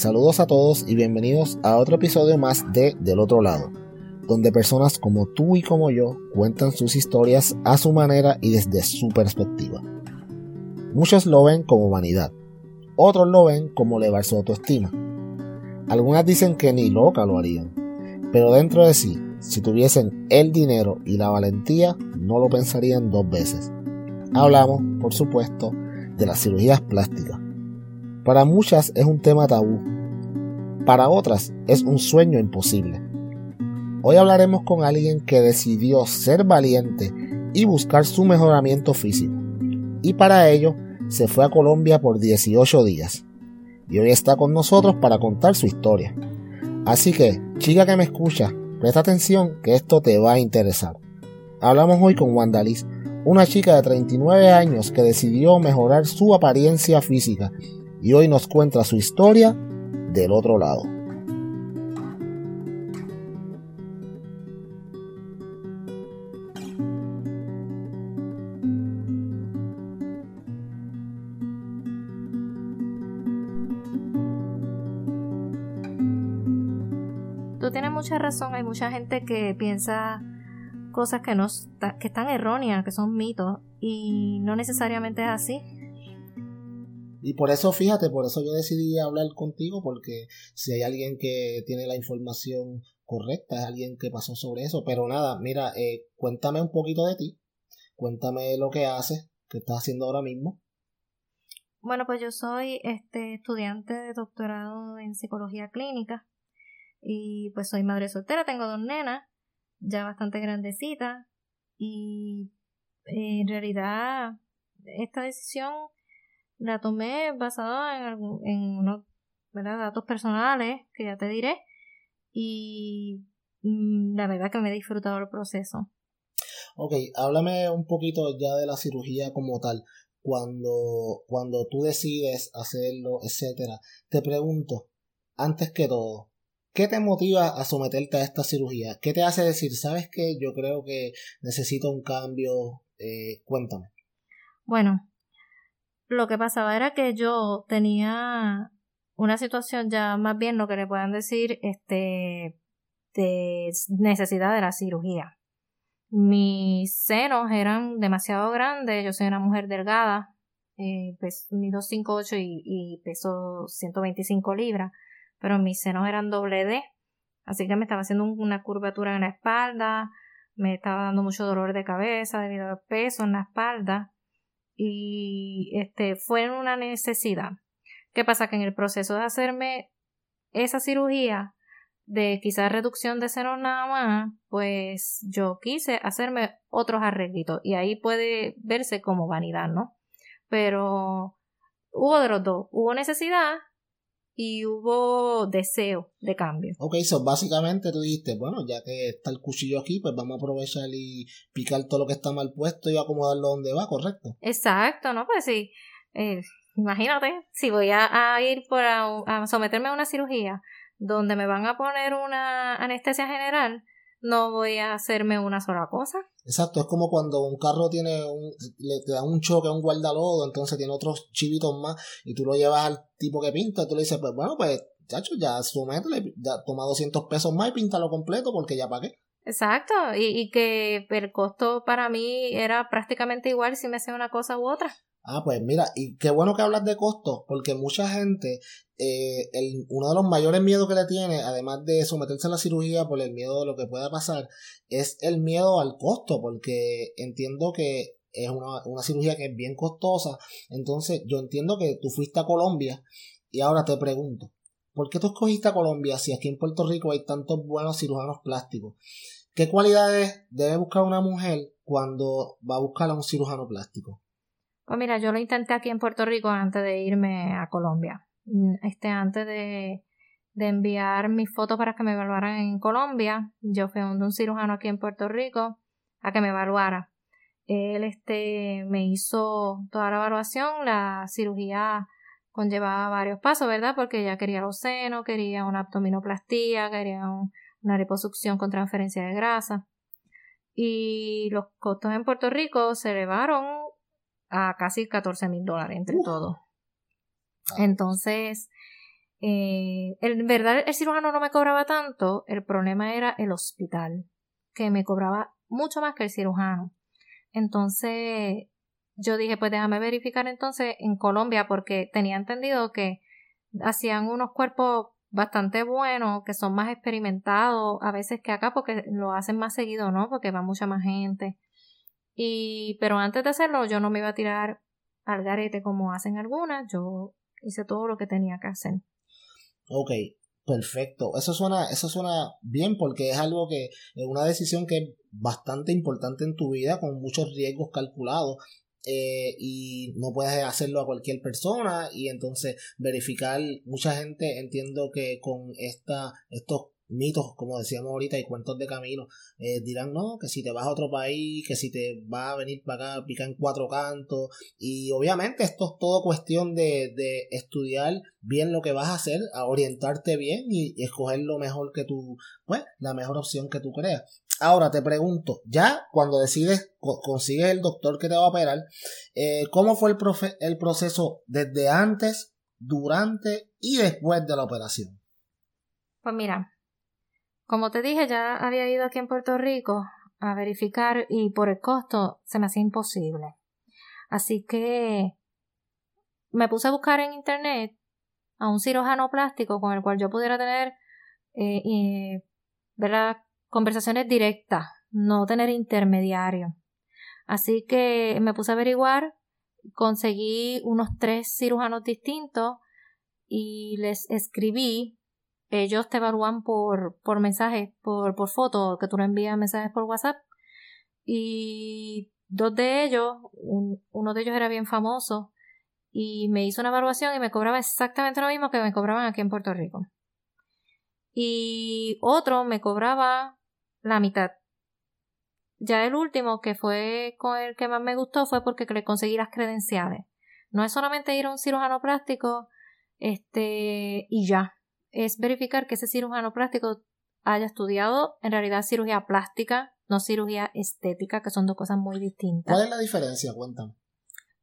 Saludos a todos y bienvenidos a otro episodio más de Del otro lado, donde personas como tú y como yo cuentan sus historias a su manera y desde su perspectiva. Muchos lo ven como vanidad, otros lo ven como elevar su autoestima. Algunas dicen que ni loca lo harían, pero dentro de sí, si tuviesen el dinero y la valentía, no lo pensarían dos veces. Hablamos, por supuesto, de las cirugías plásticas. Para muchas es un tema tabú, para otras es un sueño imposible. Hoy hablaremos con alguien que decidió ser valiente y buscar su mejoramiento físico. Y para ello se fue a Colombia por 18 días. Y hoy está con nosotros para contar su historia. Así que, chica que me escucha, presta atención que esto te va a interesar. Hablamos hoy con Wandalis, una chica de 39 años que decidió mejorar su apariencia física y hoy nos cuenta su historia del otro lado. Tú tienes mucha razón, hay mucha gente que piensa cosas que no están erróneas, que son mitos y no necesariamente es así. Y por eso, fíjate, por eso yo decidí hablar contigo, porque si hay alguien que tiene la información correcta, es alguien que pasó sobre eso. Pero nada, mira, eh, cuéntame un poquito de ti, cuéntame lo que haces, qué estás haciendo ahora mismo. Bueno, pues yo soy este estudiante de doctorado en psicología clínica y pues soy madre soltera, tengo dos nenas, ya bastante grandecitas y en realidad esta decisión la tomé basada en, en unos datos personales que ya te diré y mm, la verdad que me he disfrutado el proceso. Ok, háblame un poquito ya de la cirugía como tal. Cuando, cuando tú decides hacerlo, etcétera, te pregunto, antes que todo, ¿qué te motiva a someterte a esta cirugía? ¿Qué te hace decir, sabes que yo creo que necesito un cambio? Eh, cuéntame. Bueno, lo que pasaba era que yo tenía una situación ya más bien lo que le puedan decir este de necesidad de la cirugía. Mis senos eran demasiado grandes, yo soy una mujer delgada, eh, pues, mido 5'8 y, y peso 125 libras, pero mis senos eran doble D, así que me estaba haciendo una curvatura en la espalda, me estaba dando mucho dolor de cabeza debido al peso en la espalda y este fue una necesidad. ¿Qué pasa? Que en el proceso de hacerme esa cirugía de quizás reducción de senos nada más, pues yo quise hacerme otros arreglitos y ahí puede verse como vanidad, ¿no? Pero hubo de los dos, hubo necesidad y hubo deseo de cambio. Ok, so básicamente tú dijiste, bueno, ya que está el cuchillo aquí, pues vamos a aprovechar y picar todo lo que está mal puesto y acomodarlo donde va, ¿correcto? Exacto, ¿no? Pues sí, eh, imagínate, si voy a, ir por a someterme a una cirugía donde me van a poner una anestesia general, no voy a hacerme una sola cosa. Exacto, es como cuando un carro tiene un, le te da un choque a un guardalodo, entonces tiene otros chivitos más y tú lo llevas al tipo que pinta, y tú le dices, pues bueno, pues chacho, ya sumétele, ya toma 200 pesos más y píntalo completo porque ya pagué. Exacto, y, y que el costo para mí era prácticamente igual si me hacía una cosa u otra. Ah, pues mira, y qué bueno que hablas de costos, porque mucha gente, eh, el, uno de los mayores miedos que le tiene, además de someterse a la cirugía por el miedo de lo que pueda pasar, es el miedo al costo, porque entiendo que es una, una cirugía que es bien costosa. Entonces, yo entiendo que tú fuiste a Colombia y ahora te pregunto, ¿por qué tú escogiste a Colombia si aquí en Puerto Rico hay tantos buenos cirujanos plásticos? ¿Qué cualidades debe buscar una mujer cuando va a buscar a un cirujano plástico? Pues mira, yo lo intenté aquí en Puerto Rico antes de irme a Colombia. Mm, este, antes de, de enviar mis fotos para que me evaluaran en Colombia, yo fui a un cirujano aquí en Puerto Rico a que me evaluara. Él este, me hizo toda la evaluación, la cirugía conllevaba varios pasos, ¿verdad? Porque ya quería los senos, quería una abdominoplastía, quería una liposucción con transferencia de grasa. Y los costos en Puerto Rico se elevaron a casi 14 mil dólares entre todos. Entonces, Eh, en verdad el cirujano no me cobraba tanto, el problema era el hospital, que me cobraba mucho más que el cirujano. Entonces yo dije, pues déjame verificar entonces en Colombia, porque tenía entendido que hacían unos cuerpos bastante buenos, que son más experimentados a veces que acá, porque lo hacen más seguido, ¿no? Porque va mucha más gente. Y, pero antes de hacerlo, yo no me iba a tirar al garete como hacen algunas, yo hice todo lo que tenía que hacer. Ok, perfecto. Eso suena, eso suena bien porque es algo que es una decisión que es bastante importante en tu vida con muchos riesgos calculados. Eh, y no puedes hacerlo a cualquier persona y entonces verificar mucha gente entiendo que con esta estos mitos, como decíamos ahorita, y cuentos de camino, eh, dirán, no, que si te vas a otro país, que si te va a venir para acá, pica en cuatro cantos, y obviamente esto es todo cuestión de, de estudiar bien lo que vas a hacer, a orientarte bien y, escoger lo mejor que tú, pues, la mejor opción que tú creas. Ahora te pregunto, ya cuando decides, consigues el doctor que te va a operar, eh, ¿cómo fue el, el proceso desde antes, durante y después de la operación? Pues mira, como te dije, ya había ido aquí en Puerto Rico a verificar y por el costo se me hacía imposible. Así que me puse a buscar en internet a un cirujano plástico con el cual yo pudiera tener eh, conversaciones directas, no tener intermediario. Así que me puse a averiguar, conseguí unos tres cirujanos distintos y les escribí ellos te evalúan por, por mensaje, por, por foto, que tú no envías mensajes por WhatsApp. Y dos de ellos, uno de ellos era bien famoso, y me hizo una evaluación y me cobraba exactamente lo mismo que me cobraban aquí en Puerto Rico. Y otro me cobraba la mitad. Ya el último, que fue con el que más me gustó, fue porque le conseguí las credenciales. No es solamente ir a un cirujano plástico, este, y ya es verificar que ese cirujano plástico haya estudiado en realidad cirugía plástica, no cirugía estética, que son dos cosas muy distintas. ¿Cuál es la diferencia? Cuéntame.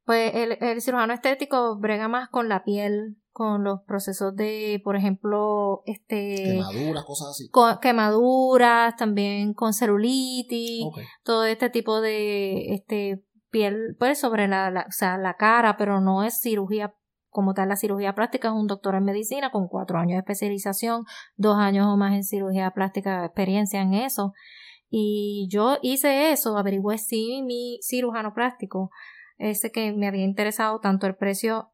Pues el, cirujano estético brega más con la piel, con los procesos de, por ejemplo, este... Quemaduras, cosas así. quemaduras, también con celulitis, todo este tipo de, este, piel, pues sobre la, la, o sea, la cara, pero no es cirugía como tal la cirugía plástica, es un doctor en medicina con cuatro años de especialización, dos años o más en cirugía plástica, experiencia en eso. Y yo hice eso, averigüé si mi cirujano plástico, ese que me había interesado tanto el precio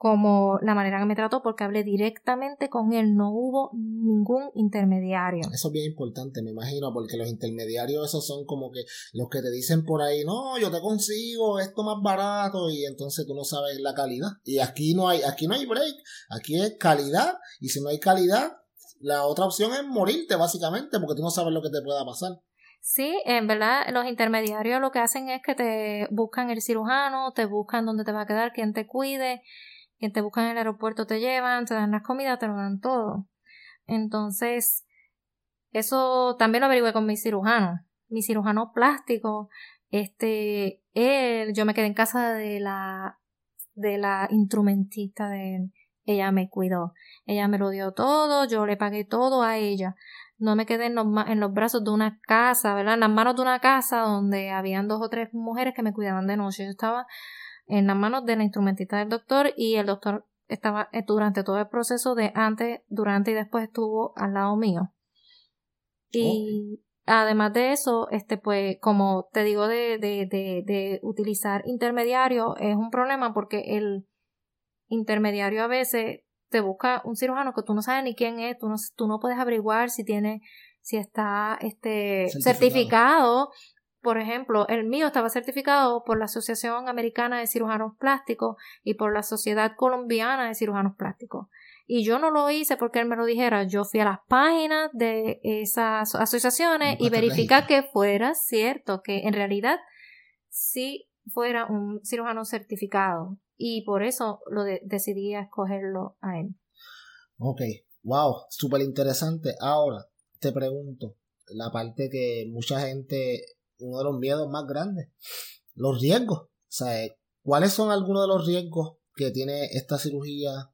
como la manera que me trató porque hablé directamente con él, no hubo ningún intermediario. Eso es bien importante, me imagino, porque los intermediarios esos son como que los que te dicen por ahí, no, yo te consigo esto más barato y entonces tú no sabes la calidad. Y aquí no hay, aquí no hay break, aquí es calidad y si no hay calidad, la otra opción es morirte básicamente porque tú no sabes lo que te pueda pasar. Sí, en verdad los intermediarios lo que hacen es que te buscan el cirujano, te buscan dónde te va a quedar, quién te cuide quien te busca en el aeropuerto te llevan, te dan las comidas, te lo dan todo. Entonces, eso también lo averigué con mi cirujano. Mi cirujano plástico, este, él, yo me quedé en casa de la, de la instrumentista de él. Ella me cuidó. Ella me lo dio todo, yo le pagué todo a ella. No me quedé en los, en los brazos de una casa, ¿verdad? En las manos de una casa donde habían dos o tres mujeres que me cuidaban de noche. Yo estaba en las manos de la instrumentista del doctor y el doctor estaba eh, durante todo el proceso de antes, durante y después estuvo al lado mío. Y además de eso, este, pues, como te digo, de, de, de, de utilizar intermediario es un problema porque el intermediario a veces te busca un cirujano que tú no sabes ni quién es, tú no, tú no puedes averiguar si tiene, si está este certificado por ejemplo, el mío estaba certificado por la Asociación Americana de Cirujanos Plásticos y por la Sociedad Colombiana de Cirujanos Plásticos. Y yo no lo hice porque él me lo dijera. Yo fui a las páginas de esas asociaciones y verificar que fuera cierto, que en realidad sí fuera un cirujano certificado. Y por eso lo decidí escogerlo a él. Ok, wow, súper interesante. Ahora te pregunto, la parte que mucha gente uno de los miedos más grandes. Los riesgos. O sea, ¿cuáles son algunos de los riesgos que tiene esta cirugía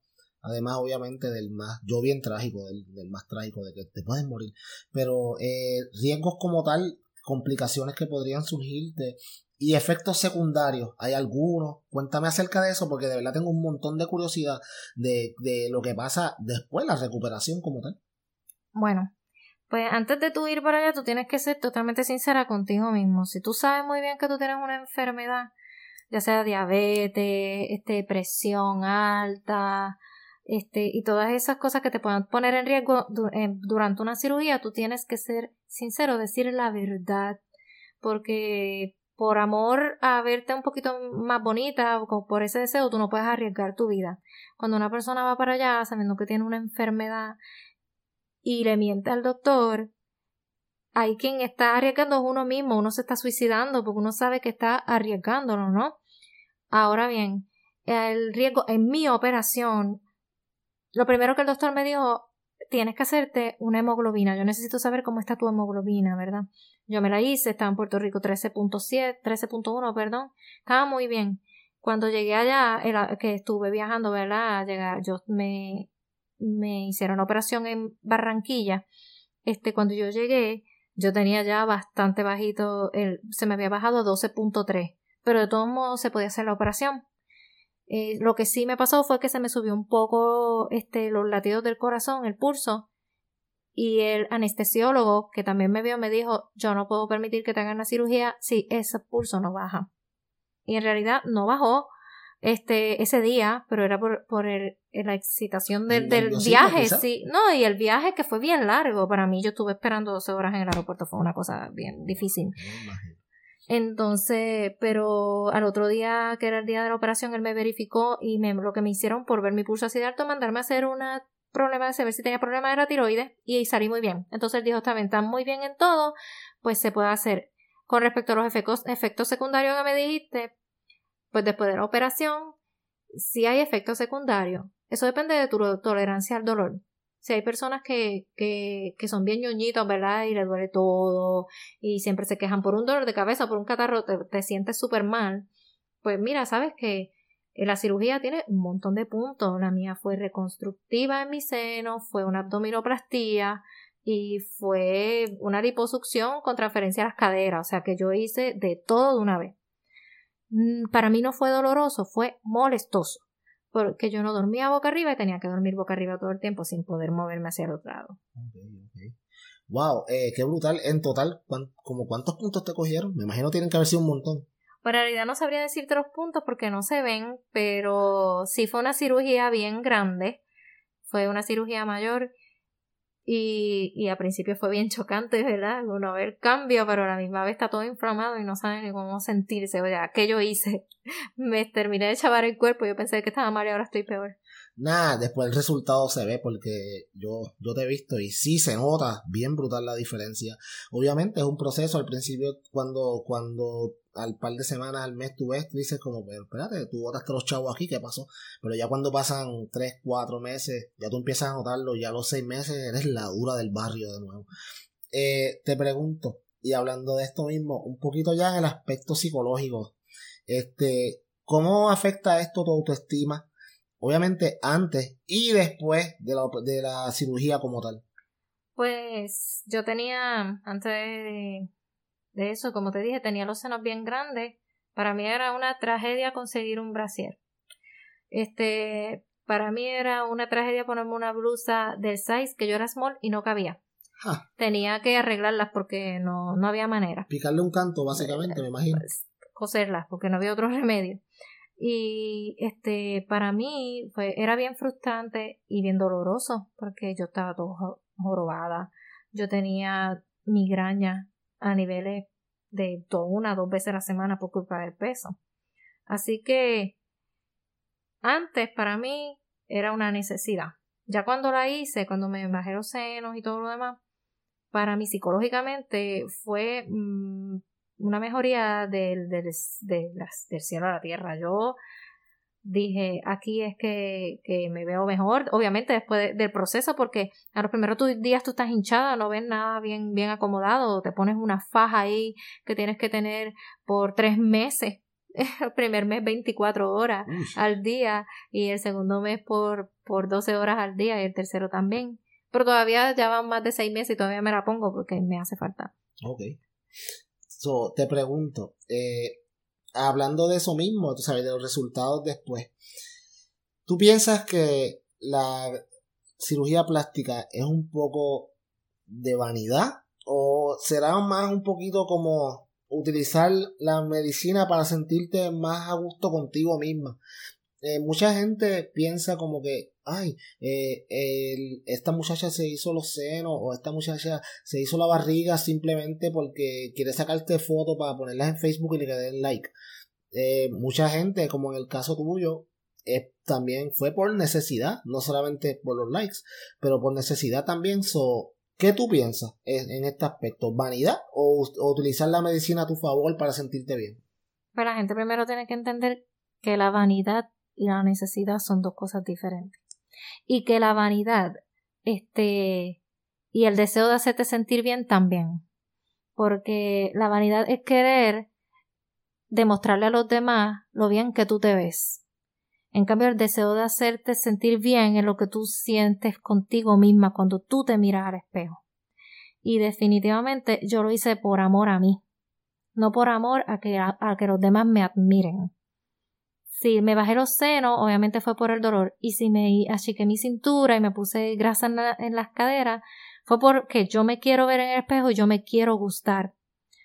además obviamente del más, yo bien trágico, del, más trágico, de que te puedes morir, pero eh, riesgos como tal, complicaciones que podrían surgir de, y efectos secundarios, ¿hay algunos? Cuéntame acerca de eso porque de verdad tengo un montón de curiosidad de, de lo que pasa después, la recuperación como tal. Bueno, pues antes de tú ir para allá, tú tienes que ser totalmente sincera contigo mismo. Si tú sabes muy bien que tú tienes una enfermedad, ya sea diabetes, este, presión alta, este, y todas esas cosas que te puedan poner en riesgo durante una cirugía, tú tienes que ser sincero, decir la verdad, porque por amor a verte un poquito más bonita o por ese deseo, tú no puedes arriesgar tu vida. Cuando una persona va para allá sabiendo que tiene una enfermedad y le miente al doctor, hay quien está arriesgando es uno mismo, uno se está suicidando porque uno sabe que está arriesgándolo, ¿no? Ahora bien, el riesgo en mi operación, lo primero que el doctor me dijo, tienes que hacerte una hemoglobina. Yo necesito saber cómo está tu hemoglobina, ¿verdad? Yo me la hice, estaba en Puerto Rico 13.7, 13.1, perdón. Estaba muy bien. Cuando llegué allá, que estuve viajando, ¿verdad? Llegar, yo me me hicieron operación en Barranquilla, este, cuando yo llegué, yo tenía ya bastante bajito, el, se me había bajado a 12.3, pero de todos modos se podía hacer la operación. Eh, lo que sí me pasó fue que se me subió un poco este, los latidos del corazón, el pulso, y el anestesiólogo que también me vio me dijo yo no puedo permitir que te hagan la cirugía si ese pulso no baja. Y en realidad no bajó, este, ese día, pero era por, por el, la excitación del, del viaje, sí. No, y el viaje que fue bien largo. Para mí, yo estuve esperando 12 horas en el aeropuerto, fue una cosa bien difícil. Entonces, pero al otro día, que era el día de la operación, él me verificó y me, lo que me hicieron por ver mi pulso así de alto, mandarme a hacer una problema de saber si tenía problema de la tiroides y salí muy bien. Entonces él dijo, está bien, está muy bien en todo, pues se puede hacer. Con respecto a los efectos, efectos secundarios que me dijiste, pues después de la operación, si hay efectos secundarios, eso depende de tu tolerancia al dolor. Si hay personas que, que, que son bien ñoñitos, ¿verdad? Y le duele todo y siempre se quejan por un dolor de cabeza, por un catarro, te, te sientes súper mal. Pues mira, sabes que la cirugía tiene un montón de puntos. La mía fue reconstructiva en mi seno, fue una abdominoplastía y fue una liposucción con transferencia a las caderas. O sea que yo hice de todo de una vez. Mm, para mí no fue doloroso, fue molestoso, porque yo no dormía boca arriba y tenía que dormir boca arriba todo el tiempo sin poder moverme hacia el otro lado. Wow, eh, qué brutal. En total, ¿como cuántos puntos te cogieron? Me imagino tienen que haber sido un montón. Pues en realidad no sabría decirte los puntos porque no se ven, pero sí fue una cirugía bien grande. Fue una cirugía mayor y, y a principio fue bien chocante, ¿verdad? Uno ve el cambio, pero a la misma vez está todo inflamado y no sabe ni cómo sentirse. O sea, ¿qué yo hice? Me terminé de chavar el cuerpo yo pensé que estaba mal y ahora estoy peor. Nada, después el resultado se ve porque yo, yo te he visto y sí se nota bien brutal la diferencia. Obviamente es un proceso al principio cuando, cuando al par de semanas al mes tú ves, tú dices como, pero espérate, tú botaste los chavos aquí, ¿qué pasó? Pero ya cuando pasan tres, cuatro meses, ya tú empiezas a notarlo, ya a los seis meses eres la dura del barrio de nuevo. Eh, te pregunto, y hablando de esto mismo, un poquito ya en el aspecto psicológico, este, ¿cómo afecta esto tu autoestima? Obviamente antes y después de la, de la cirugía como tal. Pues yo tenía, antes de, de, eso, como te dije, tenía los senos bien grandes. Para mí era una tragedia conseguir un brasier. Este, para mí era una tragedia ponerme una blusa del size que yo era small y no cabía. Tenía que arreglarlas porque no, no había manera. Picarle un canto, básicamente, me imagino. Pues, coserlas, porque no había otro remedio. Y este, para mí fue, era bien frustrante y bien doloroso porque yo estaba todo jorobada. Yo tenía migraña a niveles de una dos veces a la semana por culpa del peso. Así que antes para mí era una necesidad. Ya cuando la hice, cuando me bajé los senos y todo lo demás, para mí psicológicamente fue mm, una mejoría del, del, de las, del cielo a la tierra. Yo dije, aquí es que, que me veo mejor, obviamente después del proceso, porque a los primeros días tú estás hinchada, no ves nada bien, bien acomodado, te pones una faja ahí que tienes que tener por tres meses el primer mes 24 horas al día y el segundo mes por, por 12 horas al día y el tercero también. Pero todavía ya van más de seis meses y todavía me la pongo porque me hace falta. Ok. So, te pregunto, eh, hablando de eso mismo, tú sabes, de los resultados después, ¿tú piensas que la cirugía plástica es un poco de vanidad? ¿O será más un poquito como utilizar la medicina para sentirte más a gusto contigo misma? Eh, mucha gente piensa como que, ay, eh, esta muchacha se hizo los senos o esta muchacha se hizo la barriga simplemente porque quiere sacarte fotos para ponerlas en Facebook y le den like. Eh, mucha gente, como en el caso tuyo, también fue por necesidad, no solamente por los likes, pero por necesidad también. So, ¿Qué tú piensas en, este aspecto? ¿Vanidad o, utilizar la medicina a tu favor para sentirte bien? Pues la gente primero tiene que entender que la vanidad y la necesidad son dos cosas diferentes. Y que la vanidad, este, y el deseo de hacerte sentir bien también. Porque la vanidad es querer demostrarle a los demás lo bien que tú te ves. En cambio, el deseo de hacerte sentir bien es lo que tú sientes contigo misma cuando tú te miras al espejo. Y definitivamente yo lo hice por amor a mí, no por amor a que, a, que los demás me admiren. Si me bajé los senos, obviamente fue por el dolor. Y si me achiqué mi cintura y me puse grasa en, las caderas, fue porque yo me quiero ver en el espejo y yo me quiero gustar.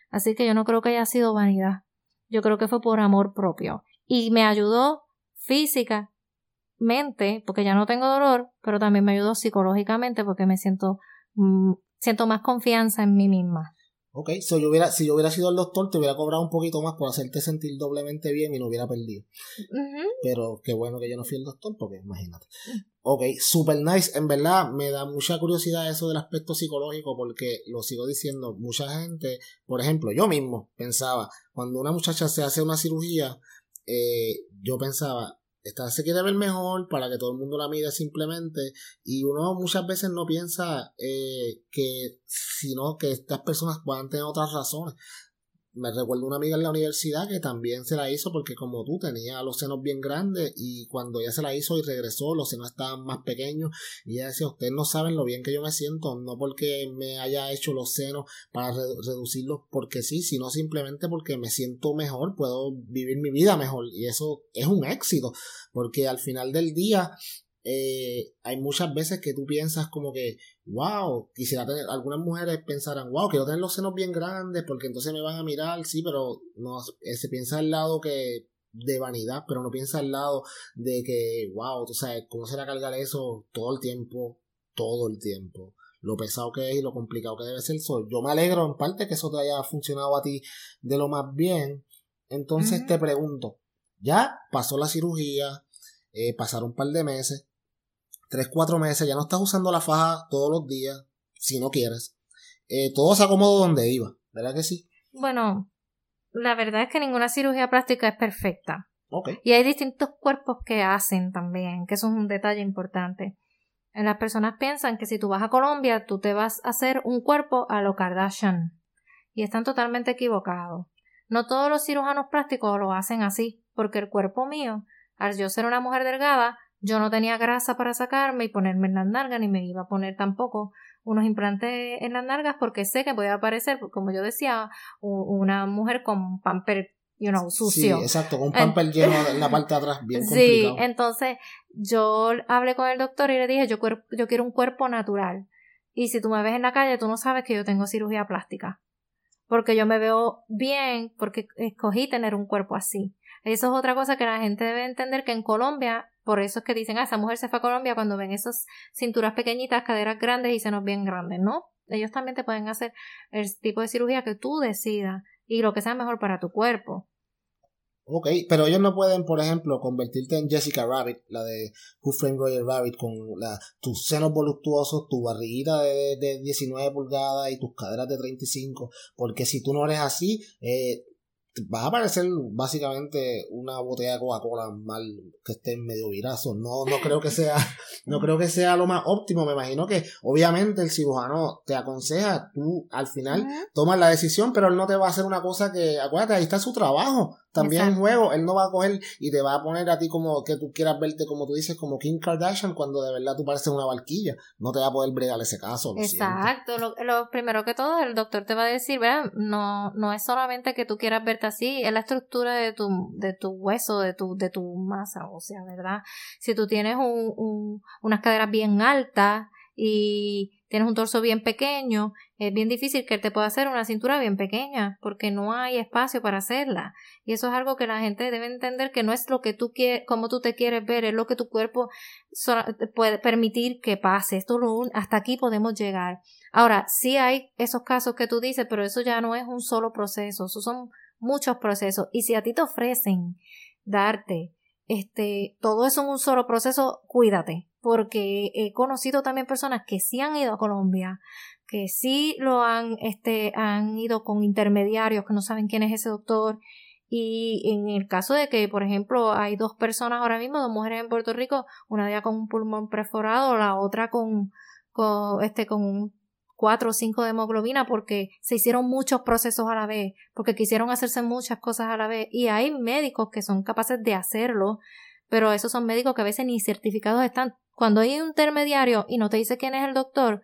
Así que yo no creo que haya sido vanidad. Yo creo que fue por amor propio. Y me ayudó física, mente, porque ya no tengo dolor, pero también me ayudó psicológicamente porque me siento, mm, siento más confianza en mí misma. Ok, so yo hubiera, si yo hubiera sido el doctor, te hubiera cobrado un poquito más por hacerte sentir doblemente bien y no hubiera perdido. Pero qué bueno que yo no fui el doctor, porque imagínate. Ok, super nice. En verdad, me da mucha curiosidad eso del aspecto psicológico, porque lo sigo diciendo, mucha gente, por ejemplo, yo mismo pensaba, cuando una muchacha se hace una cirugía, eh, yo pensaba, esta se quiere ver mejor para que todo el mundo la mire simplemente. Y uno muchas veces no piensa eh, que sino que estas personas puedan tener otras razones me recuerdo una amiga en la universidad que también se la hizo porque como tú tenía los senos bien grandes y cuando ella se la hizo y regresó los senos estaban más pequeños y ella decía ustedes no saben lo bien que yo me siento no porque me haya hecho los senos para reducirlos porque sí sino simplemente porque me siento mejor puedo vivir mi vida mejor y eso es un éxito porque al final del día eh, hay muchas veces que tú piensas como que, wow, quisiera tener, algunas mujeres pensarán, wow, quiero tener los senos bien grandes porque entonces me van a mirar, sí, pero no, eh, se piensa al lado que de vanidad, pero no piensa al lado de que, wow, tú sabes, cómo será cargar eso todo el tiempo, todo el tiempo, lo pesado que es y lo complicado que debe ser. So, yo me alegro en parte que eso te haya funcionado a ti de lo más bien. Entonces te pregunto, ya pasó la cirugía, eh, pasaron un par de meses, tres, cuatro meses, ya no estás usando la faja todos los días, si no quieres. Eh, todo se acomodó donde iba, ¿verdad que sí? Bueno, la verdad es que ninguna cirugía plástica es perfecta. Okay. Y hay distintos cuerpos que hacen también, que eso es un detalle importante. Las personas piensan que si tú vas a Colombia, tú te vas a hacer un cuerpo a lo Kardashian. Y están totalmente equivocados. No todos los cirujanos plásticos lo hacen así, porque el cuerpo mío, al yo ser una mujer delgada, yo no tenía grasa para sacarme y ponerme en las nalgas, ni me iba a poner tampoco unos implantes en las nalgas porque sé que voy a aparecer, como yo decía, una mujer con pamper, you know, sucio. Sí, exacto, con pamper lleno en la parte de atrás, bien complicado. Sí, entonces yo hablé con el doctor y le dije, yo, yo quiero un cuerpo natural. Y si tú me ves en la calle, tú no sabes que yo tengo cirugía plástica. Porque yo me veo bien, porque escogí tener un cuerpo así. Eso es otra cosa que la gente debe entender que en Colombia por eso es que dicen, ah, esa mujer se fue a Colombia cuando ven esas cinturas pequeñitas, caderas grandes y senos bien grandes, ¿no? Ellos también te pueden hacer el tipo de cirugía que tú decidas y lo que sea mejor para tu cuerpo. Ok, pero ellos no pueden, por ejemplo, convertirte en Jessica Rabbit, la de Who Framed Roger Rabbit, con la, tus senos voluptuosos, tu barriguita de, de 19 pulgadas y tus caderas de 35, porque si tú no eres así, eh, vas a parecer básicamente una botella de Coca-Cola mal que esté en medio virazo. No, no creo que sea, no creo que sea lo más óptimo. Me imagino que obviamente el cirujano te aconseja, tú al final tomas la decisión, pero él no te va a hacer una cosa que, acuérdate, ahí está su trabajo también en juego. Él no va a coger y te va a poner a ti como que tú quieras verte, como tú dices, como Kim Kardashian, cuando de verdad tú pareces una barquilla. No te va a poder bregar ese caso. Exacto. Lo, lo, primero que todo, el doctor te va a decir, ¿verdad? No, no es solamente que tú quieras así, es la estructura de tu, de tu hueso, de tu, de tu masa, o sea, ¿verdad? Si tú tienes un, unas caderas bien altas, y tienes un torso bien pequeño, es bien difícil que él te pueda hacer una cintura bien pequeña, porque no hay espacio para hacerla. Y eso es algo que la gente debe entender que no es lo que tú quieres, como tú te quieres ver, es lo que tu cuerpo puede permitir que pase. Esto lo, hasta aquí podemos llegar. Ahora, sí hay esos casos que tú dices, pero eso ya no es un solo proceso, eso son muchos procesos. Y si a ti te ofrecen darte este, todo eso en un solo proceso, cuídate, porque he conocido también personas que sí han ido a Colombia, que sí lo han, este, han ido con intermediarios que no saben quién es ese doctor. Y en el caso de que, por ejemplo, hay dos personas ahora mismo, dos mujeres en Puerto Rico, una de ellas con un pulmón perforado, la otra con, con, este, con un 4 o 5 de hemoglobina porque se hicieron muchos procesos a la vez, porque quisieron hacerse muchas cosas a la vez. Y hay médicos que son capaces de hacerlo, pero esos son médicos que a veces ni certificados están. Cuando hay un intermediario y no te dice quién es el doctor,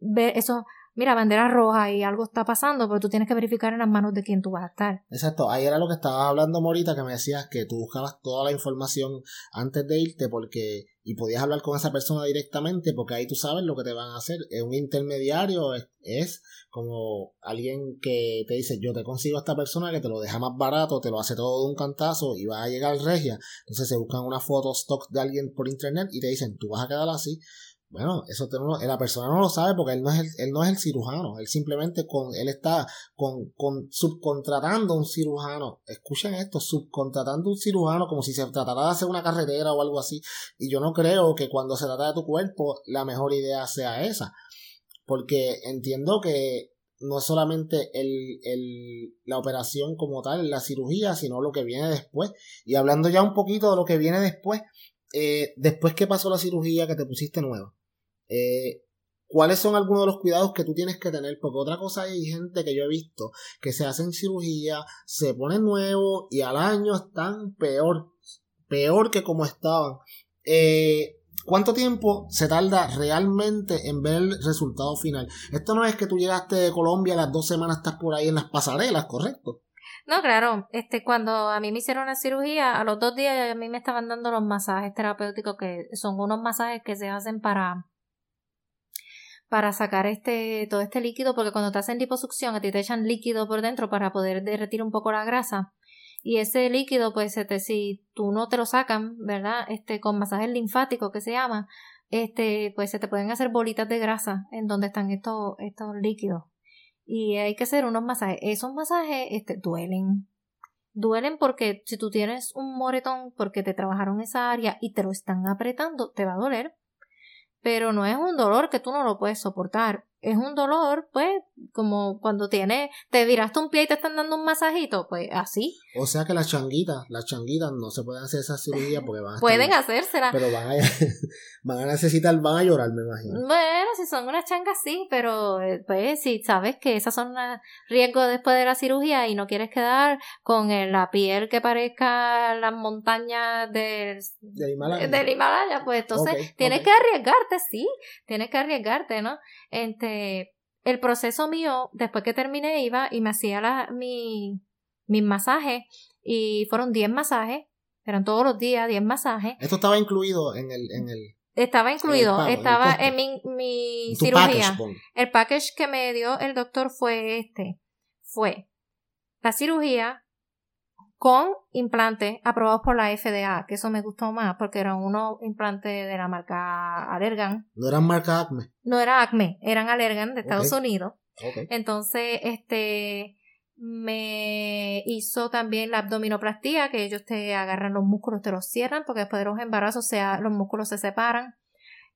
ve eso, mira, bandera roja y algo está pasando, pero tú tienes que verificar en las manos de quién tú vas a estar. Exacto, ahí era lo que estabas hablando, Morita, que me decías que tú buscabas toda la información antes de irte porque y podías hablar con esa persona directamente porque ahí tú sabes lo que te van a hacer. Es un intermediario, es, como alguien que te dice yo te consigo a esta persona que te lo deja más barato, te lo hace todo de un cantazo y va a llegar regia. Entonces se buscan una foto stock de alguien por internet y te dicen tú vas a quedar así. Bueno, eso te, la persona no lo sabe porque él no es el, él no es el cirujano. Él simplemente con, él está con, con subcontratando un cirujano. Escuchen esto, subcontratando un cirujano como si se tratara de hacer una carretera o algo así. Y yo no creo que cuando se trata de tu cuerpo la mejor idea sea esa. Porque entiendo que no es solamente el, el, la operación como tal, la cirugía, sino lo que viene después. Y hablando ya un poquito de lo que viene después, eh, después que pasó la cirugía que te pusiste nueva, eh, ¿Cuáles son algunos de los cuidados que tú tienes que tener? Porque otra cosa hay gente que yo he visto que se hacen cirugía, se ponen nuevos y al año están peor, peor que como estaban. Eh, ¿Cuánto tiempo se tarda realmente en ver el resultado final? Esto no es que tú llegaste de Colombia, las dos semanas estás por ahí en las pasarelas, ¿correcto? No, claro, este, cuando a mí me hicieron la cirugía, a los dos días a mí me estaban dando los masajes terapéuticos que son unos masajes que se hacen para para sacar este, todo este líquido, porque cuando te hacen liposucción, a ti te echan líquido por dentro para poder derretir un poco la grasa. Y ese líquido, pues, si tú no te lo sacan, ¿verdad? Este, con masajes linfáticos que se llama, este, pues se te pueden hacer bolitas de grasa en donde están estos, estos líquidos. Y hay que hacer unos masajes. Esos masajes, este, duelen. Duelen porque si tú tienes un moretón porque te trabajaron esa área y te lo están apretando, te va a doler pero no es un dolor que tú no lo puedes soportar es un dolor, pues, como cuando tienes, te viraste un pie y te están dando un masajito, pues así. O sea que las changuitas, las changuitas no se pueden hacer esa cirugía porque van a Pueden hacérsela. Pero van a, van a necesitar, van a llorar, me imagino. Bueno, si son unas changas sí, pero eh, pues si sabes que esas son riesgos después de la cirugía y no quieres quedar con la piel que parezca las montañas del, del Himalaya. Del Himalaya, pues entonces tienes que arriesgarte, sí, tienes que arriesgarte, ¿no? Este, el proceso mío, después que terminé, iba y me hacía la, mi, mis masajes y fueron 10 masajes, eran todos los días 10 masajes. Esto estaba incluido en el... En el estaba incluido, estaba en, mi, mi cirugía. el package que me dio el doctor fue este, fue la cirugía, con implantes aprobados por la FDA, que eso me gustó más porque eran unos implantes de la marca Allergan. ¿No eran marca Acme? No era Acme, eran Allergan de Estados Unidos. Entonces, este me hizo también la abdominoplastía, que ellos te agarran los músculos, te los cierran, porque después de los embarazos sea, los músculos se separan.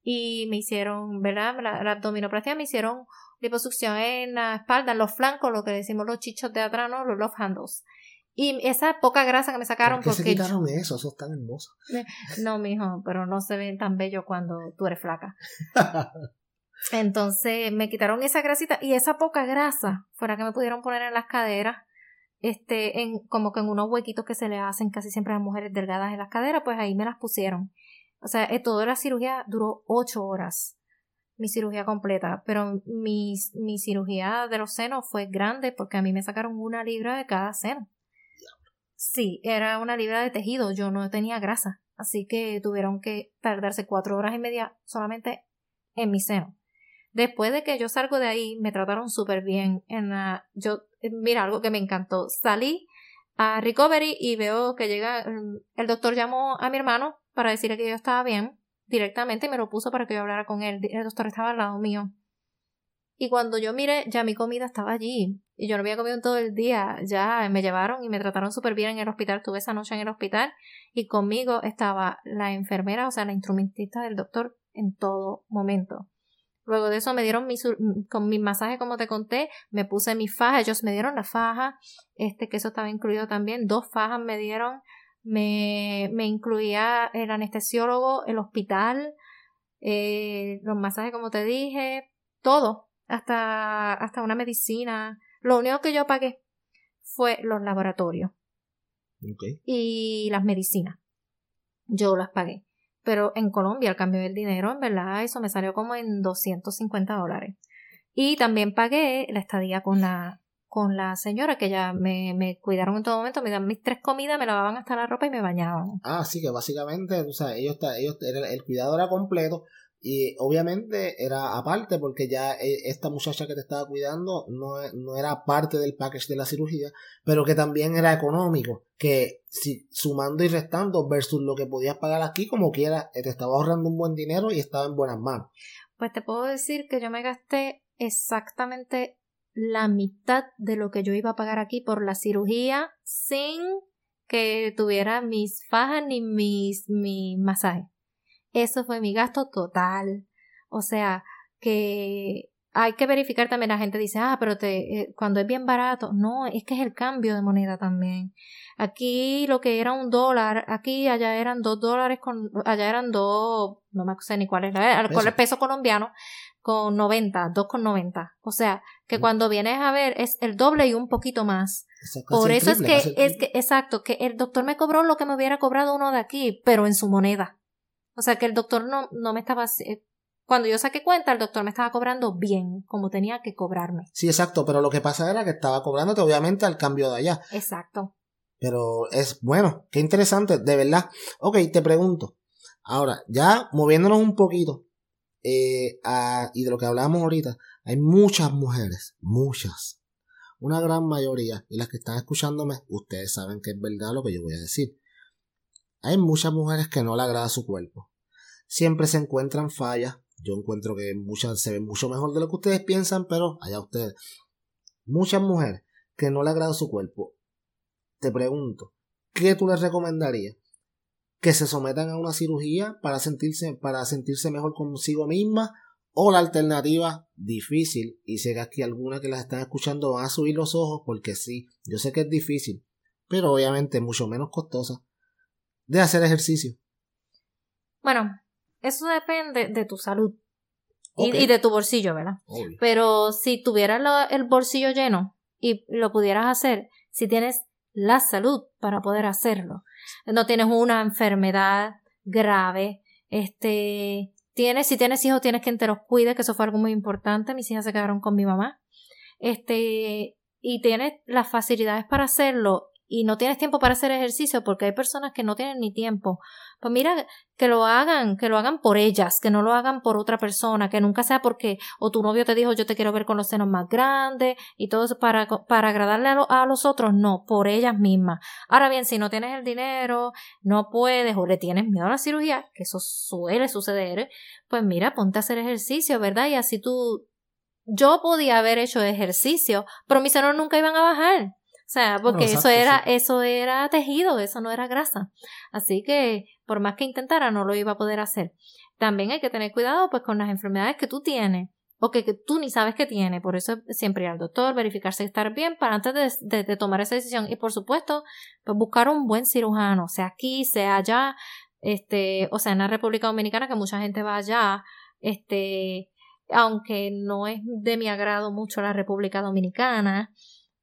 Y me hicieron, ¿verdad? La, la abdominoplastía me hicieron liposucción en la espalda, en los flancos, lo que decimos los chichos de atrás, ¿no? Los love handles. Y esa poca grasa que me sacaron ¿Por qué se porque quitaron eso? Eso es tan hermoso. no, mijo, pero no se ven tan bellos cuando tú eres flaca. Entonces me quitaron esa grasita y esa poca grasa fuera que me pudieron poner en las caderas, este, en como que en unos huequitos que se le hacen casi siempre a las mujeres delgadas en las caderas, pues ahí me las pusieron. O sea, eh, toda la cirugía duró ocho horas, mi cirugía completa, pero mi, mi cirugía de los senos fue grande porque a mí me sacaron una libra de cada seno. Sí, era una libra de tejido, yo no tenía grasa, así que tuvieron que tardarse cuatro horas y media solamente en mi seno. Después de que yo salgo de ahí, me trataron súper bien. En yo, mira, algo que me encantó. Salí a Recovery y veo que llega, mm, el doctor llamó a mi hermano para decirle que yo estaba bien directamente y me lo puso para que yo hablara con él. El doctor estaba al lado mío. Y cuando yo miré, ya mi comida estaba allí. Y yo no había comido en todo el día. Ya me llevaron y me trataron súper bien en el hospital. Tuve esa noche en el hospital. Y conmigo estaba la enfermera, o sea, la instrumentista del doctor en todo momento. Luego de eso me dieron mi, con mi masaje, como te conté, me puse mi faja, ellos me dieron la faja, este, que eso estaba incluido también, dos fajas me dieron, me, me incluía el anestesiólogo, el hospital, eh, los masajes, como te dije, todo, hasta, hasta una medicina. Lo único que yo pagué fue los laboratorios y las medicinas. Yo las pagué. Pero en Colombia, al cambio del dinero, en verdad, eso me salió como en 250 dólares. Y también pagué la estadía con la, con la señora que ya me, me cuidaron en todo momento, me dan mis tres comidas, me lavaban hasta la ropa y me bañaban. Ah, sí, que básicamente, o sea, ellos, ellos el cuidado era completo, y obviamente era aparte porque ya e, esta muchacha que te estaba cuidando no, no, era parte del package de la cirugía, pero que también era económico, que si sumando y restando versus lo que podías pagar aquí como quiera, eh, te estaba ahorrando un buen dinero y estaba en buenas manos. Pues te puedo decir que yo me gasté exactamente la mitad de lo que yo iba a pagar aquí por la cirugía sin que tuviera mis fajas ni mis mi masaje. Eso fue mi gasto total. O sea, que hay que verificar también, la gente dice, ah, pero te, eh, cuando es bien barato, no, es que es el cambio de moneda también. Aquí lo que era un dólar, aquí allá eran dos dólares con, allá eran dos, no me sé ni cuál es la, cuál el peso colombiano, con 90, dos con 90. O sea, que mm. cuando vienes a ver es el doble y un poquito más. Por eso es que, es que, exacto, que el doctor me cobró lo que me hubiera cobrado uno de aquí, pero en su moneda. O sea que el doctor no, no me estaba... Eh, cuando yo saqué cuenta, el doctor me estaba cobrando bien, como tenía que cobrarme. Sí, exacto, pero lo que pasa era que estaba cobrándote obviamente al cambio de allá. Exacto. Pero es bueno, qué interesante, de verdad. Ok, te pregunto. Ahora, ya moviéndonos un poquito, eh, y de lo que hablábamos ahorita, hay muchas mujeres, muchas, una gran mayoría, y las que están escuchándome, ustedes saben que es verdad lo que yo voy a decir. Hay muchas mujeres que no le agrada su cuerpo. Siempre se encuentran fallas. Yo encuentro que muchas se ven mucho mejor de lo que ustedes piensan, pero allá ustedes. Muchas mujeres que no le agrada su cuerpo. Te pregunto, ¿qué tú les recomendarías? ¿Que se sometan a una cirugía para sentirse, para sentirse mejor consigo misma? O la alternativa difícil, y sé que aquí algunas que las están escuchando van a subir los ojos porque sí, yo sé que es difícil, pero obviamente mucho menos costosa de hacer ejercicio? Bueno, eso depende de tu salud y, de tu bolsillo, ¿verdad? Pero si tuvieras el bolsillo lleno y lo pudieras hacer, si tienes la salud para poder hacerlo, no tienes una enfermedad grave, este, tienes, si tienes hijos, tienes quien te los cuide, que eso fue algo muy importante, mis hijas se quedaron con mi mamá, este, y tienes las facilidades para hacerlo y no tienes tiempo para hacer ejercicio porque hay personas que no tienen ni tiempo. Pues mira, que lo hagan, que lo hagan por ellas, que no lo hagan por otra persona, que nunca sea porque o tu novio te dijo yo te quiero ver con los senos más grandes y todo eso para, para agradarle a, a los otros, no, por ellas mismas. Ahora bien, si no tienes el dinero, no puedes o le tienes miedo a la cirugía, que eso suele suceder, pues mira, ponte a hacer ejercicio, ¿verdad? Y así tú yo podía haber hecho ejercicio, pero mis senos nunca iban a bajar. O sea, porque eso era, eso era tejido, eso no era grasa. Así que, por más que intentara, no lo iba a poder hacer. También hay que tener cuidado, pues, con las enfermedades que tú tienes. o que, tú ni sabes que tiene. Por eso siempre ir al doctor, verificarse estar bien para antes de, tomar esa decisión. Y por supuesto, pues buscar un buen cirujano, sea aquí, sea allá, este, o sea, en la República Dominicana, que mucha gente va allá, este, aunque no es de mi agrado mucho la República Dominicana,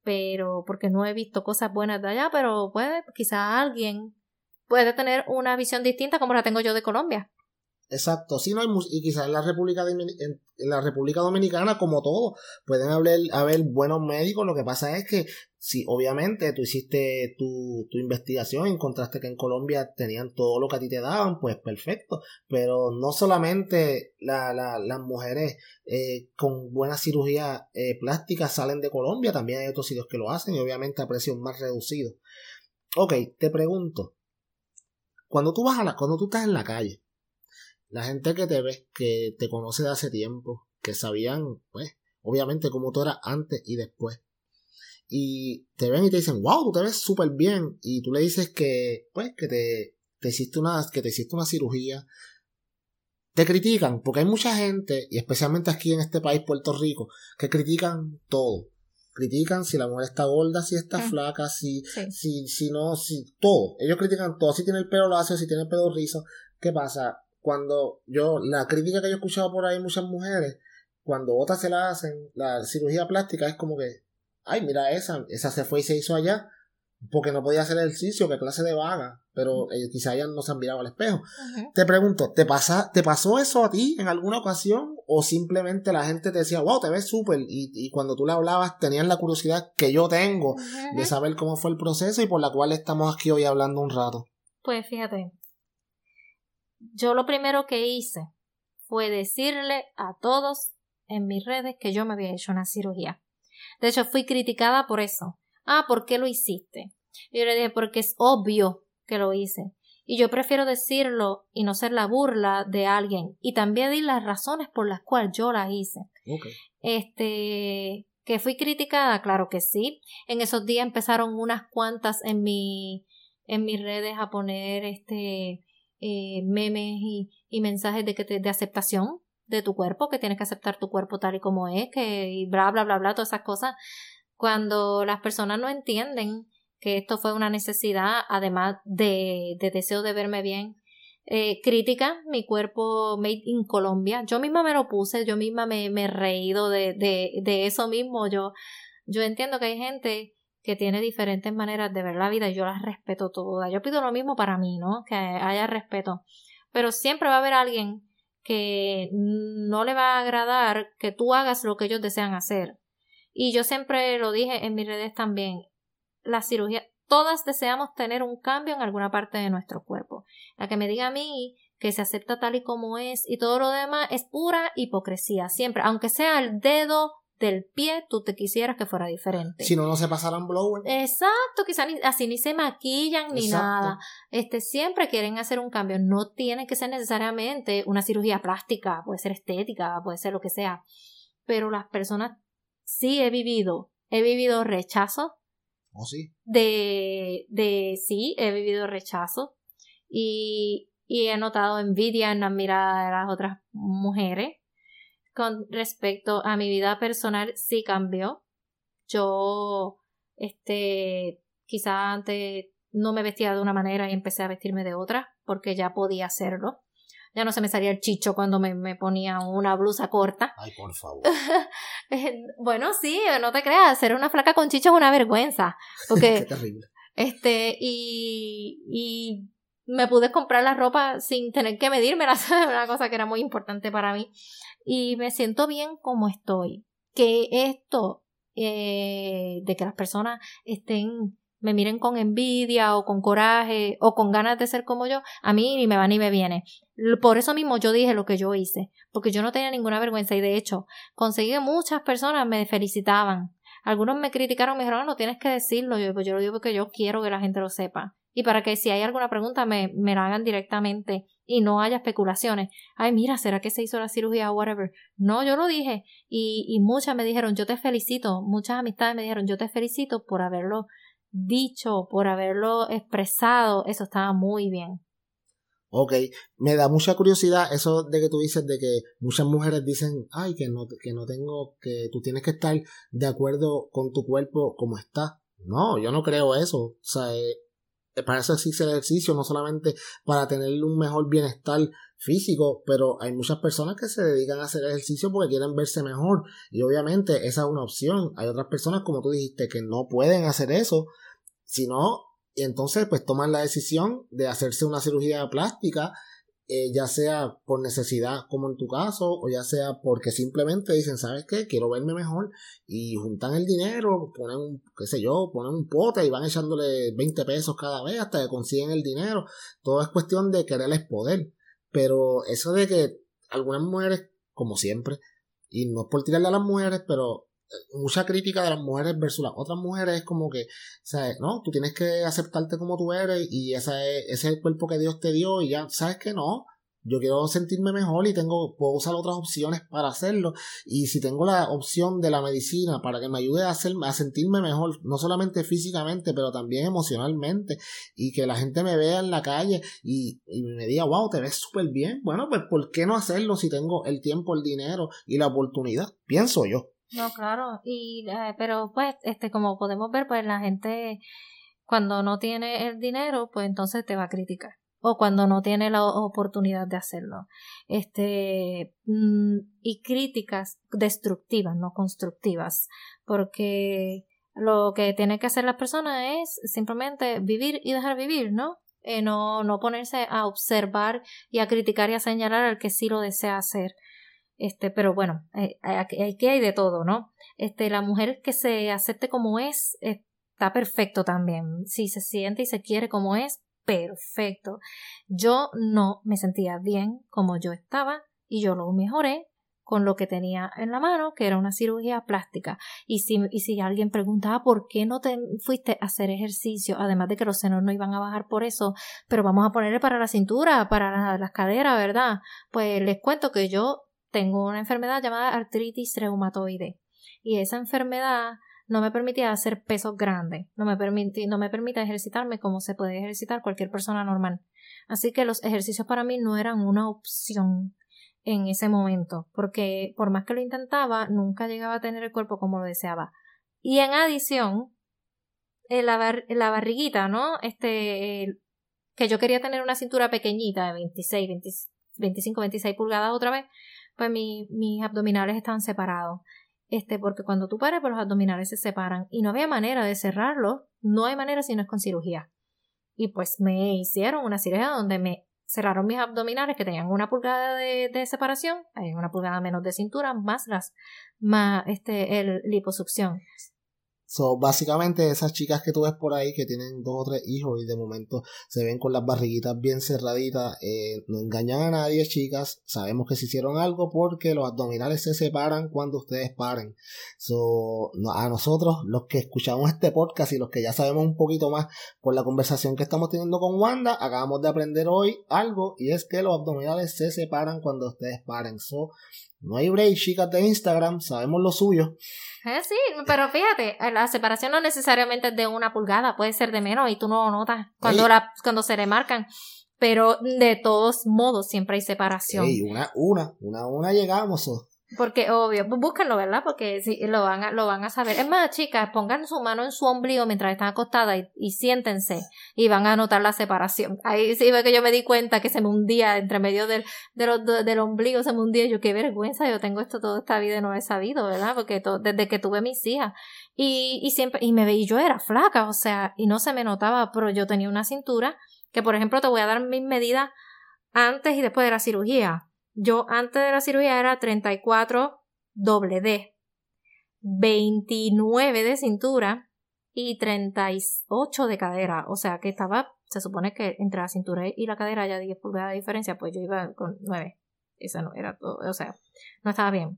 pero porque no he visto cosas buenas de allá, pero puede, quizá alguien puede tener una visión distinta como la tengo yo de Colombia. Exacto, sí, no hay y quizás en la República en, la República Dominicana como todo pueden haber, haber buenos médicos, lo que pasa es que si obviamente tú hiciste tu, tu investigación encontraste que en Colombia tenían todo lo que a ti te daban, pues perfecto, pero no solamente la, la, las mujeres eh, con buena cirugía eh, plástica salen de Colombia, también hay otros sitios que lo hacen y obviamente a precios más reducidos. Ok, te pregunto, cuando tú vas a la, cuando tú estás en la calle, la gente que te ve, que te conoce de hace tiempo, que sabían, pues, obviamente cómo tú eras antes y después. Y te ven y te dicen, wow, tú te ves súper bien. Y tú le dices que, pues, que te, te hiciste una, que te hiciste una cirugía. Te critican, porque hay mucha gente, y especialmente aquí en este país, Puerto Rico, que critican todo. Critican si la mujer está gorda, si está flaca, si, si, si no, si, todo. Ellos critican todo, si tiene el pelo lacio, si tiene el pelo rizo. ¿Qué pasa? cuando yo, la crítica que yo he escuchado por ahí muchas mujeres, cuando otras se la hacen, la cirugía plástica es como que, ay, mira esa, esa se fue y se hizo allá, porque no podía hacer ejercicio, qué clase de vaga, pero eh, quizá ellas no se han mirado al espejo. Te pregunto, ¿te, pasa, ¿te pasó eso a ti en alguna ocasión? ¿O simplemente la gente te decía, wow, te ves súper? Y, y, cuando tú le hablabas, tenían la curiosidad que yo tengo de saber cómo fue el proceso y por la cual estamos aquí hoy hablando un rato. Pues fíjate, yo lo primero que hice fue decirle a todos en mis redes que yo me había hecho una cirugía. De hecho, fui criticada por eso. Ah, ¿por qué lo hiciste? Y yo le dije, porque es obvio que lo hice. Y yo prefiero decirlo y no ser la burla de alguien. Y también di las razones por las cuales yo la hice. Este, que fui criticada, claro que sí. En esos días empezaron unas cuantas en mi, en mis redes a poner este, eh, memes y, mensajes de, que de aceptación de tu cuerpo, que tienes que aceptar tu cuerpo tal y como es, que y bla, bla, bla, bla, todas esas cosas. Cuando las personas no entienden que esto fue una necesidad, además de, de deseo de verme bien, eh, crítica, mi cuerpo made in Colombia. Yo misma me lo puse, yo misma me, me he reído de, de, de eso mismo. Yo, yo entiendo que hay gente que tiene diferentes maneras de ver la vida y yo las respeto todas. Yo pido lo mismo para mí, ¿no? Que haya respeto. Pero siempre va a haber alguien que no le va a agradar que tú hagas lo que ellos desean hacer. Y yo siempre lo dije en mis redes también. La cirugía, todas deseamos tener un cambio en alguna parte de nuestro cuerpo. La que me diga a mí que se acepta tal y como es y todo lo demás es pura hipocresía. Siempre, aunque sea el dedo del pie tú te quisieras que fuera diferente. Si no, no se pasaran blower. Exacto, quizás así ni se maquillan ni nada. Este, siempre quieren hacer un cambio. No tiene que ser necesariamente una cirugía plástica, puede ser estética, puede ser lo que sea. Pero las personas sí he vivido, he vivido rechazo. ¿Oh, sí? De, de, sí, he vivido rechazo. Y, y he notado envidia en la mirada de las otras mujeres con respecto a mi vida personal sí cambió. Yo, este, quizá antes no me vestía de una manera y empecé a vestirme de otra porque ya podía hacerlo. Ya no se me salía el chicho cuando me, me ponía una blusa corta. Ay, por favor. bueno, sí, no te creas, ser una flaca con chicho es una vergüenza. Porque, Qué terrible. Este, y, y me pude comprar la ropa sin tener que medírmela, una cosa que era muy importante para mí. Y me siento bien como estoy. Que esto eh, de que las personas estén, me miren con envidia o con coraje o con ganas de ser como yo, a mí ni me va ni me viene. Por eso mismo yo dije lo que yo hice, porque yo no tenía ninguna vergüenza y de hecho conseguí que muchas personas me felicitaban. Algunos me criticaron, me dijeron, ah, no tienes que decirlo, yo, pues yo lo digo porque yo quiero que la gente lo sepa y para que si hay alguna pregunta me, me la hagan directamente y no haya especulaciones. Ay, mira, ¿será que se hizo la cirugía o whatever? No, yo lo dije y, y muchas me dijeron, yo te felicito, muchas amistades me dijeron, yo te felicito por haberlo dicho, por haberlo expresado, eso estaba muy bien. Ok, me da mucha curiosidad eso de que tú dices de que muchas mujeres dicen, ay, que no, que no tengo, que tú tienes que estar de acuerdo con tu cuerpo como está. No, yo no creo eso. O sea, eh, para eso existe el ejercicio, no solamente para tener un mejor bienestar físico, pero hay muchas personas que se dedican a hacer ejercicio porque quieren verse mejor y obviamente esa es una opción. Hay otras personas, como tú dijiste, que no pueden hacer eso, sino y entonces pues toman la decisión de hacerse una cirugía plástica, eh, ya sea por necesidad como en tu caso, o ya sea porque simplemente dicen, ¿sabes qué? Quiero verme mejor y juntan el dinero, ponen un, qué sé yo, ponen un pote y van echándole 20 pesos cada vez hasta que consiguen el dinero. Todo es cuestión de quererles poder. Pero eso de que algunas mujeres, como siempre, y no es por tirarle a las mujeres, pero mucha crítica de las mujeres versus las otras mujeres es como que, ¿sabes? No, tú tienes que aceptarte como tú eres y ese es, ese es el cuerpo que Dios te dio y ya, ¿sabes que no? Yo quiero sentirme mejor y tengo, puedo usar otras opciones para hacerlo. Y si tengo la opción de la medicina para que me ayude a, hacer, a sentirme mejor, no solamente físicamente, pero también emocionalmente, y que la gente me vea en la calle y, y me diga, wow, te ves súper bien. Bueno, pues ¿por qué no hacerlo si tengo el tiempo, el dinero y la oportunidad? Pienso yo. No, claro, y eh, pero pues este como podemos ver pues la gente cuando no tiene el dinero pues entonces te va a criticar o cuando no tiene la oportunidad de hacerlo. Este mm, y críticas destructivas, no constructivas, porque lo que tiene que hacer la persona es simplemente vivir y dejar vivir, ¿no? Eh, no, no ponerse a observar y a criticar y a señalar al que sí lo desea hacer. Este, pero bueno, eh, aquí hay de todo, ¿no? Este, la mujer que se acepte como es, está perfecto también. Si se siente y se quiere como es, perfecto. Yo no me sentía bien como yo estaba y yo lo mejoré con lo que tenía en la mano, que era una cirugía plástica. Y si, y si alguien preguntaba por qué no te fuiste a hacer ejercicio, además de que los senos no iban a bajar por eso, pero vamos a ponerle para la cintura, para las caderas, ¿verdad? Pues les cuento que yo tengo una enfermedad llamada artritis reumatoide y esa enfermedad no me permitía hacer pesos grandes, no me, permite, no me permite ejercitarme como se puede ejercitar cualquier persona normal. Así que los ejercicios para mí no eran una opción en ese momento, porque por más que lo intentaba, nunca llegaba a tener el cuerpo como lo deseaba. Y en adición, la, la barriguita, ¿no? Este, que yo quería tener una cintura pequeñita de 26, 25, 26 pulgadas otra vez, pues mis abdominales estaban separados. Este, porque cuando tú pares, pues los abdominales se separan y no había manera de cerrarlos, no hay manera si no es con cirugía. Y pues me hicieron una cirugía donde me cerraron mis abdominales que tenían una pulgada de, de separación, hay una pulgada menos de cintura, más las, más este, el liposucción. So, básicamente esas chicas que tú ves por ahí que tienen dos o tres hijos y de momento se ven con las barriguitas bien cerraditas, eh, no engañan a nadie chicas, sabemos que se hicieron algo porque los abdominales se separan cuando ustedes paren. So, a nosotros, los que escuchamos este podcast y los que ya sabemos un poquito más por la conversación que estamos teniendo con Wanda, acabamos de aprender hoy algo y es que los abdominales se separan cuando ustedes paren. So, no hay break, chicas de Instagram, sabemos lo suyo. Eh, sí, pero fíjate, la separación no necesariamente es de una pulgada, puede ser de menos y tú no lo notas cuando, la, cuando se remarcan. Pero de todos modos siempre hay separación. Sí, una, una, una, una llegamos. Porque, obvio, búsquenlo, ¿verdad? Porque sí, lo van a, lo van a saber. Es más, chicas, pongan su mano en su ombligo mientras están acostadas y, siéntense y van a notar la separación. Ahí sí ve que yo me di cuenta que se me hundía entre medio del, del ombligo, se me hundía. Yo, qué vergüenza, yo tengo esto toda esta vida y no he sabido, ¿verdad? Porque desde que tuve mis hijas. Y, y siempre, y me veí, yo era flaca, o sea, y no se me notaba, pero yo tenía una cintura que, por ejemplo, te voy a dar mis medidas antes y después de la cirugía yo antes de la cirugía era 34 doble D, 29 de cintura y 38 de cadera. O sea que estaba, se supone que entre la cintura y la cadera haya 10 pulgadas de diferencia, pues yo iba con 9. Eso no era todo, o sea, no estaba bien.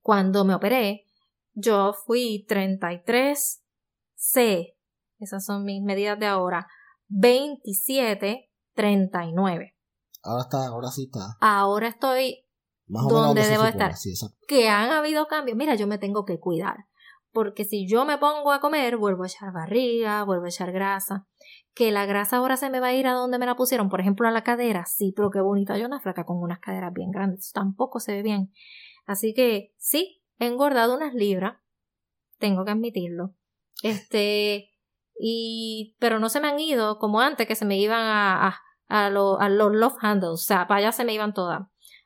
Cuando me operé, yo fui 33 C, esas son mis medidas de ahora, 27, 39. Ahora está, ahora sí está. Ahora estoy donde debo estar. que han habido cambios. Mira, yo me tengo que cuidar. Porque si yo me pongo a comer, vuelvo a echar barriga, vuelvo a echar grasa. que la grasa ahora se me va a ir a donde me la pusieron, por ejemplo a la cadera, sí, pero qué bonita yo una flaca con unas caderas bien grandes, tampoco se ve bien. Así que sí, he engordado unas libras, tengo que admitirlo. Este, y, pero no se me han ido como antes que se me iban a, a, a, a los love handles, o sea, para allá se me iban todas.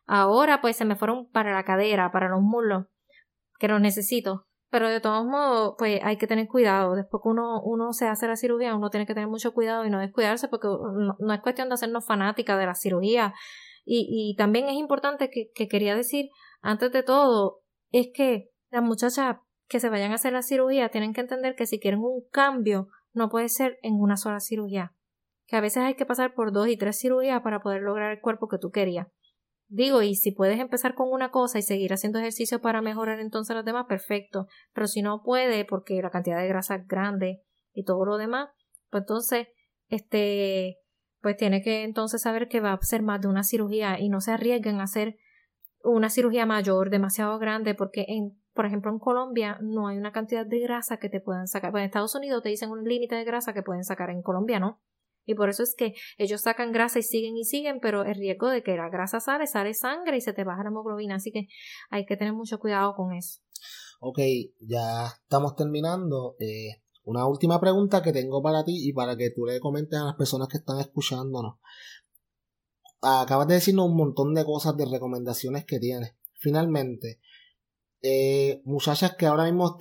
Ahora pues se me fueron para la cadera, para los muslos, que los necesito. Pero de todos modos, pues hay que tener cuidado. Después que uno, uno se hace la cirugía, uno tiene que tener mucho cuidado y no descuidarse porque no, es cuestión de hacernos fanática de la cirugía. Y, y también es importante que, que quería decir, antes de todo, es que las muchachas que se vayan a hacer la cirugía tienen que entender que si quieren un cambio, no puede ser en una sola cirugía. Que a veces hay que pasar por dos y tres cirugías para poder lograr el cuerpo que tú querías. Digo, y si puedes empezar con una cosa y seguir haciendo ejercicio para mejorar entonces las demás, perfecto. Pero si no puede, porque la cantidad de grasa es grande y todo lo demás, pues entonces, este, pues tiene que entonces saber que va a ser más de una cirugía y no se arriesguen a hacer una cirugía mayor, demasiado grande, porque en, por ejemplo, en Colombia no hay una cantidad de grasa que te puedan sacar. Pues en Estados Unidos te dicen un límite de grasa que pueden sacar en Colombia, ¿no? Y por eso es que ellos sacan grasa y siguen y siguen, pero el riesgo de que la grasa sale, sale sangre y se te baja la hemoglobina. Así que hay que tener mucho cuidado con eso. Ok, ya estamos terminando. Eh, una última pregunta que tengo para ti y para que tú le comentes a las personas que están escuchándonos. Acabas de decirnos un montón de cosas, de recomendaciones que tienes. Finalmente, eh, muchachas que ahora mismo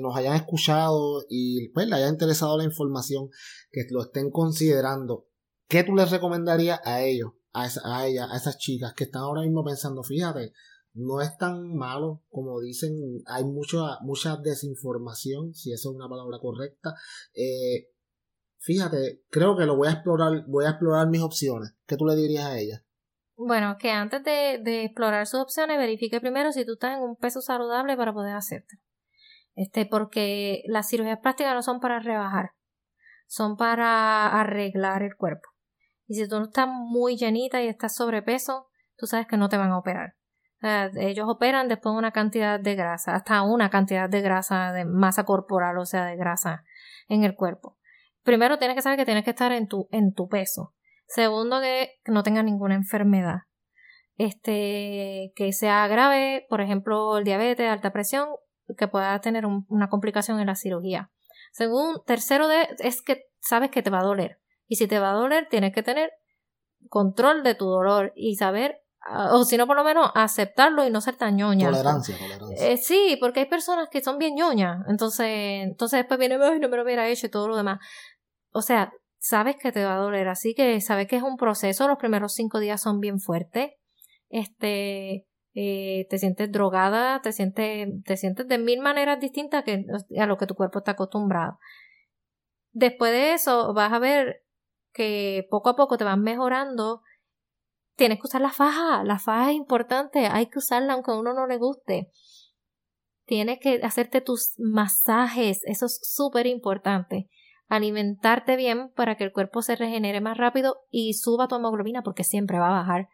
nos hayan escuchado y pues le haya interesado la información, que lo estén considerando, ¿qué tú les recomendarías a ellos, a, a ellas, a esas chicas que están ahora mismo pensando, fíjate, no es tan malo como dicen, hay mucha, mucha desinformación, si eso es una palabra correcta. Eh, fíjate, creo que lo voy a explorar, voy a explorar mis opciones. ¿Qué tú le dirías a ellas? Bueno, que antes de, de, explorar sus opciones, verifique primero si tú estás en un peso saludable para poder hacerte. Este, porque las cirugías plásticas no son para rebajar, son para arreglar el cuerpo. Y si tú no estás muy llenita y estás sobrepeso, tú sabes que no te van a operar. ellos operan después de una cantidad de grasa, hasta una cantidad de grasa, de masa corporal, o sea, de grasa en el cuerpo. Primero tienes que saber que tienes que estar en tu, en tu peso. Segundo, que no tenga ninguna enfermedad. Este, que sea grave, por ejemplo, el diabetes, alta presión, que pueda tener una complicación en la cirugía. Según, tercero de, es que sabes que te va a doler. Y si te va a doler, tienes que tener control de tu dolor y saber, ah, o si no, por lo menos aceptarlo y no ser tan ñoña. Tolerancia, tolerancia. Eh, sí, porque hay personas que son bien ñoñas. Entonces, entonces después viene, ay, no me lo hubiera hecho y todo lo demás. O sea, sabes que te va a doler, así que sabes que es un proceso, los primeros cinco días son bien fuertes, este, eh, te sientes drogada, te sientes, te sientes de mil maneras distintas que, a lo que tu cuerpo está acostumbrado. Después de eso vas a ver que poco a poco te vas mejorando. Tienes que usar la faja, la faja es importante, hay que usarla aunque a uno no le guste. Tienes que hacerte tus masajes, eso es súper importante alimentarte bien para que el cuerpo se regenere más rápido y suba tu hemoglobina porque siempre va a bajar.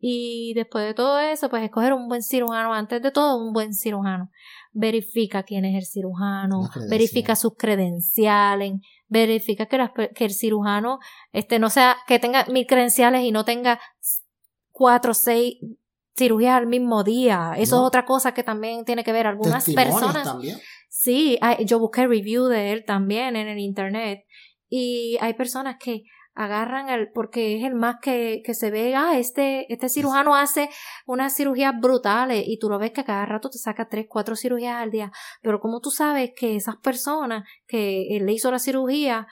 Y después de todo eso, pues escoger un buen cirujano, antes de todo un buen cirujano. Verifica quién es el cirujano, verifica sus credenciales, verifica que, que, el cirujano este, no sea, que tenga mil credenciales y no tenga cuatro o seis cirugías al mismo día. Eso es otra cosa que también tiene que ver. Algunas personas. También. Sí, yo busqué review de él también en el internet y hay personas que agarran el porque es el más que, que se ve, ah, este, este cirujano hace unas cirugías brutales y tú lo ves que cada rato te saca tres, cuatro cirugías al día, pero como tú sabes que esas personas que él le hizo la cirugía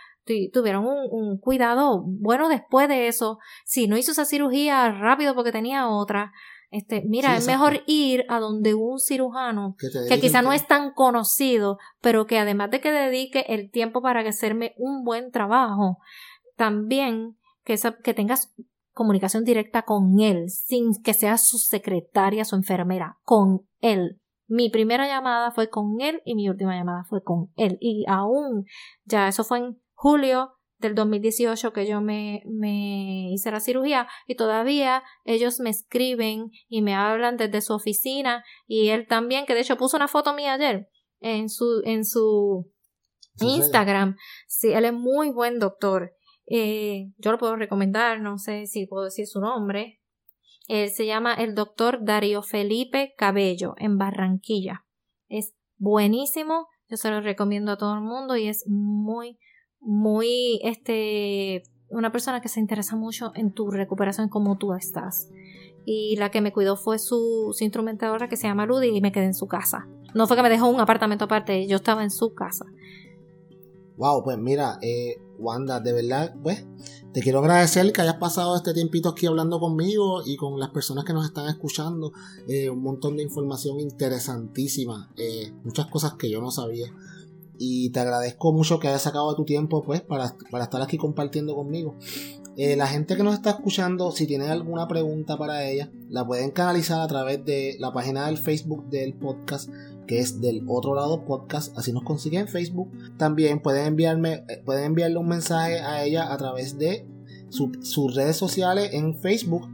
tuvieron un, un, cuidado bueno después de eso, si no hizo esa cirugía rápido porque tenía otra, este, mira, es mejor ir a donde un cirujano que, quizá no es tan conocido, pero que además de que dedique el tiempo para hacerme un buen trabajo, también que, que tengas comunicación directa con él, sin que sea su secretaria, su enfermera, con él. Mi primera llamada fue con él y mi última llamada fue con él. Y aún, ya eso fue en julio del 2018 que yo me, me hice la cirugía y todavía ellos me escriben y me hablan desde su oficina y él también, que de hecho puso una foto mía ayer en su, en su, Instagram. Sí, él es muy buen doctor. Eh, yo lo puedo recomendar, no sé si puedo decir su nombre. Él se llama el doctor Darío Felipe Cabello en Barranquilla. Es buenísimo, yo se lo recomiendo a todo el mundo y es muy, muy, este, una persona que se interesa mucho en tu recuperación, como tú estás. Y la que me cuidó fue su, su instrumentadora que se llama Rudy y me quedé en su casa. No fue que me dejó un apartamento aparte, yo estaba en su casa. Wow, pues mira, eh, Wanda, de verdad, pues, te quiero agradecer que hayas pasado este tiempito aquí hablando conmigo y con las personas que nos están escuchando. Eh, un montón de información interesantísima, eh, muchas cosas que yo no sabía. Y te agradezco mucho que hayas sacado tu tiempo, pues, para, para estar aquí compartiendo conmigo. la gente que nos está escuchando, si tienen alguna pregunta para ella, la pueden canalizar a través de la página del Facebook del podcast que es del otro lado podcast, así nos consiguen en Facebook. También pueden enviarme, eh, pueden enviarle un mensaje a ella a través de sus redes sociales en Facebook.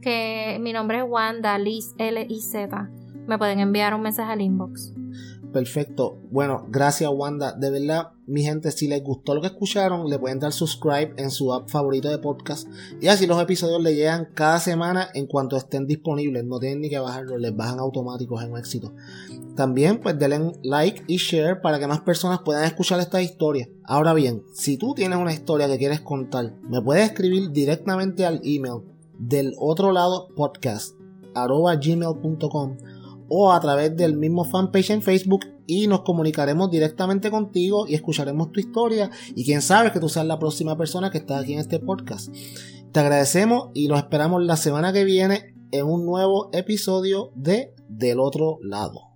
Que mi nombre es Wanda Liz L I Z. Me pueden enviar un mensaje al inbox. Perfecto. Bueno, gracias Wanda. De verdad, mi gente, si les gustó lo que escucharon, le pueden dar subscribe en su app favorito de podcast. Y así los episodios le llegan cada semana en cuanto estén disponibles. No tienen ni que bajarlos, les bajan automáticos en un éxito. También, pues denle like y share para que más personas puedan escuchar esta historia. Ahora bien, si tú tienes una historia que quieres contar, me puedes escribir directamente al email del otro lado podcast gmail.com o a través del mismo fanpage en Facebook y nos comunicaremos directamente contigo y escucharemos tu historia y quién sabe que tú seas la próxima persona que está aquí en este podcast. Te agradecemos y los esperamos la semana que viene en un nuevo episodio de Del otro lado.